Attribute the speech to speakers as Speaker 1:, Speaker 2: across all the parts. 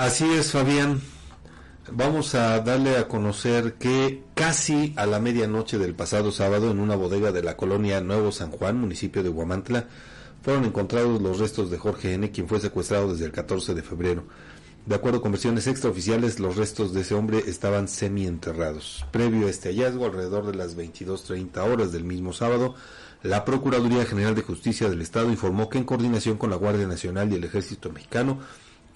Speaker 1: Así es, Fabián. Vamos a darle a conocer que casi a la medianoche del pasado sábado en una bodega de la colonia Nuevo San Juan, municipio de Huamantla, fueron encontrados los restos de Jorge N., quien fue secuestrado desde el 14 de febrero. De acuerdo con versiones extraoficiales, los restos de ese hombre estaban semienterrados. Previo a este hallazgo, alrededor de las 22.30 horas del mismo sábado, la Procuraduría General de Justicia del Estado informó que en coordinación con la Guardia Nacional y el Ejército Mexicano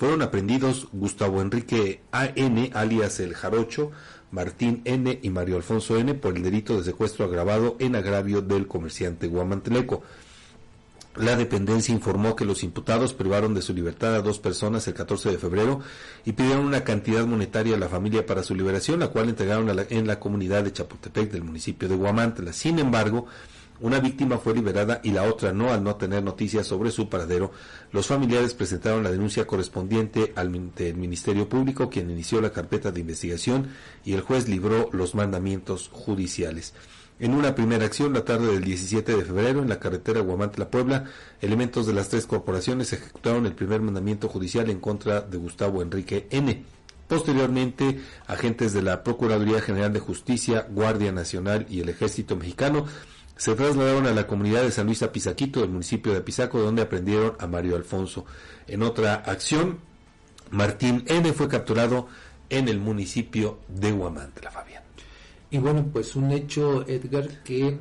Speaker 1: fueron aprendidos Gustavo Enrique A.N., alias El Jarocho, Martín N. y Mario Alfonso N. por el delito de secuestro agravado en agravio del comerciante guamantleco. La dependencia informó que los imputados privaron de su libertad a dos personas el 14 de febrero y pidieron una cantidad monetaria a la familia para su liberación, la cual entregaron en la comunidad de Chapultepec del municipio de Guamantla. Sin embargo, una víctima fue liberada y la otra no al no tener noticias sobre su paradero. Los familiares presentaron la denuncia correspondiente al Ministerio Público, quien inició la carpeta de investigación y el juez libró los mandamientos judiciales. En una primera acción, la tarde del 17 de febrero, en la carretera Guamantla-Puebla, elementos de las tres corporaciones ejecutaron el primer mandamiento judicial en contra de Gustavo Enrique N. Posteriormente, agentes de la Procuraduría General de Justicia, Guardia Nacional y el Ejército Mexicano se trasladaron a la comunidad de San Luis Apizaquito, del municipio de Apizaco, donde aprendieron a Mario Alfonso. En otra acción, Martín N. fue capturado en el municipio de Huamantla, Fabián.
Speaker 2: Y bueno, pues un hecho, Edgar, que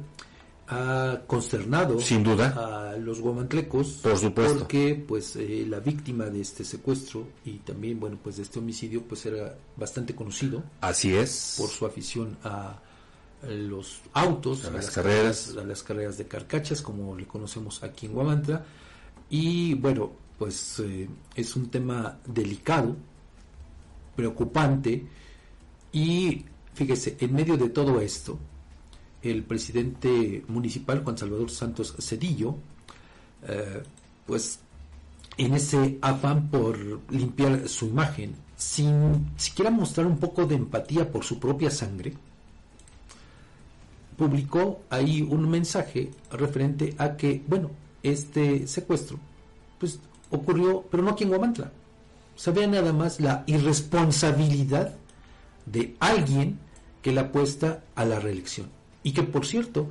Speaker 2: ha consternado
Speaker 1: Sin duda.
Speaker 2: a los guamantlecos
Speaker 1: por supuesto
Speaker 2: porque pues eh, la víctima de este secuestro y también bueno pues de este homicidio pues era bastante conocido
Speaker 1: así es
Speaker 2: por su afición a los autos,
Speaker 1: a, las, carreras.
Speaker 2: a las carreras de carcachas, como le conocemos aquí en Guamantla. Y bueno, pues eh, es un tema delicado, preocupante, y fíjese, en medio de todo esto, el presidente municipal, Juan Salvador Santos Cedillo, eh, pues en ese afán por limpiar su imagen, sin siquiera mostrar un poco de empatía por su propia sangre, publicó ahí un mensaje referente a que, bueno, este secuestro, pues ocurrió, pero no aquí en Guamantla. Se ve nada más la irresponsabilidad de alguien que la apuesta a la reelección. Y que, por cierto,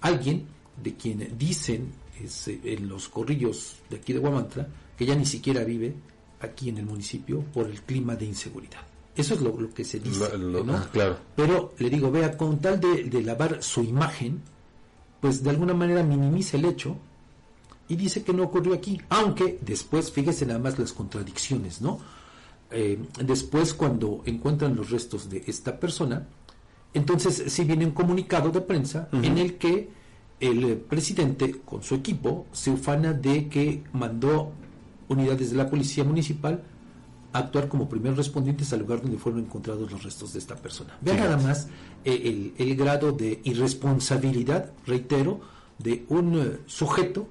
Speaker 2: alguien de quien dicen eh, en los corrillos de aquí de Guamantla que ya ni siquiera vive aquí en el municipio por el clima de inseguridad. Eso es lo, que se dice. ¿no?
Speaker 1: Ah, claro.
Speaker 2: Pero le digo, vea, con tal de, lavar su imagen, pues de alguna manera minimiza el hecho y dice que no ocurrió aquí. Aunque después, fíjese nada más las contradicciones, ¿no? Eh, después, cuando encuentran los restos de esta persona, entonces sí viene un comunicado de prensa en el que el presidente, con su equipo, se ufana de que mandó unidades de la policía municipal actuar como primeros respondientes al lugar donde fueron encontrados los restos de esta persona. Vean nada más eh, el, grado de irresponsabilidad, reitero, de un eh, sujeto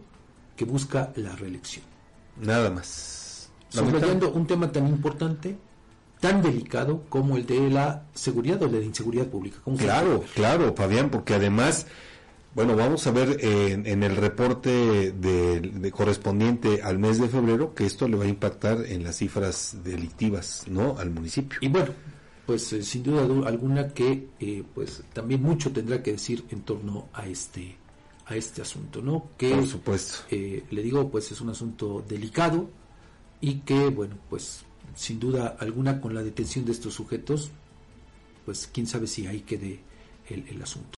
Speaker 2: que busca la reelección.
Speaker 1: Nada más.
Speaker 2: Subrayando un tema tan importante, tan delicado como el de la seguridad o de la inseguridad pública.
Speaker 1: Claro, claro, Fabián, porque además bueno, vamos a ver en el reporte de, correspondiente al mes de febrero que esto le va a impactar en las cifras delictivas, ¿no? Al municipio.
Speaker 2: Y bueno, pues eh, sin duda alguna que eh, pues también mucho tendrá que decir en torno a este a este asunto, ¿no? Que
Speaker 1: Por supuesto.
Speaker 2: Eh, le digo, pues es un asunto delicado y que bueno, pues sin duda alguna con la detención de estos sujetos, pues quién sabe si ahí quede el asunto.